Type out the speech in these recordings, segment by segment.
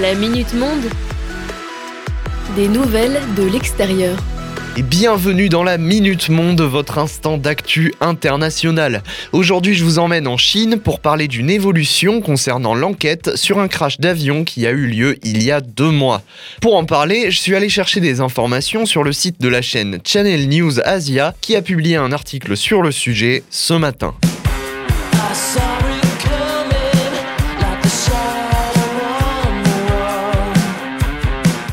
La Minute Monde. Des nouvelles de l'extérieur. Et bienvenue dans la Minute Monde, votre instant d'actu international. Aujourd'hui, je vous emmène en Chine pour parler d'une évolution concernant l'enquête sur un crash d'avion qui a eu lieu il y a deux mois. Pour en parler, je suis allé chercher des informations sur le site de la chaîne Channel News Asia qui a publié un article sur le sujet ce matin.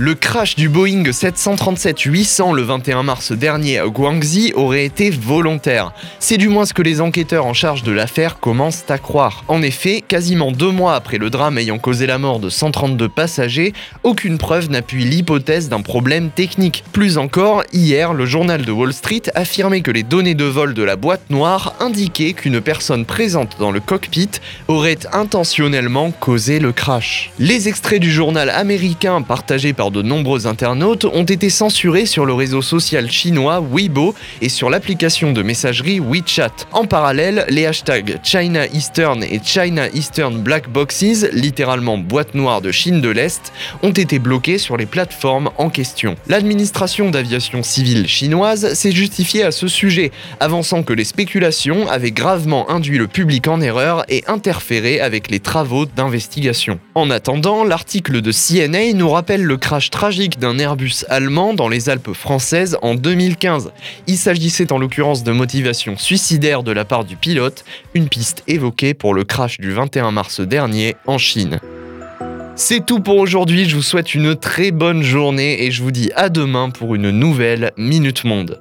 Le crash du Boeing 737-800 le 21 mars dernier à Guangxi aurait été volontaire. C'est du moins ce que les enquêteurs en charge de l'affaire commencent à croire. En effet, quasiment deux mois après le drame ayant causé la mort de 132 passagers, aucune preuve n'appuie l'hypothèse d'un problème technique. Plus encore, hier, le journal de Wall Street affirmait que les données de vol de la boîte noire indiquaient qu'une personne présente dans le cockpit aurait intentionnellement causé le crash. Les extraits du journal américain partagés par de nombreux internautes ont été censurés sur le réseau social chinois Weibo et sur l'application de messagerie WeChat. En parallèle, les hashtags China Eastern et China Eastern Black Boxes, littéralement boîte noire de Chine de l'Est, ont été bloqués sur les plateformes en question. L'administration d'aviation civile chinoise s'est justifiée à ce sujet, avançant que les spéculations avaient gravement induit le public en erreur et interféré avec les travaux d'investigation. En attendant, l'article de CNA nous rappelle le tragique d'un Airbus allemand dans les Alpes françaises en 2015. Il s'agissait en l'occurrence de motivation suicidaire de la part du pilote, une piste évoquée pour le crash du 21 mars dernier en Chine. C'est tout pour aujourd'hui, je vous souhaite une très bonne journée et je vous dis à demain pour une nouvelle Minute Monde.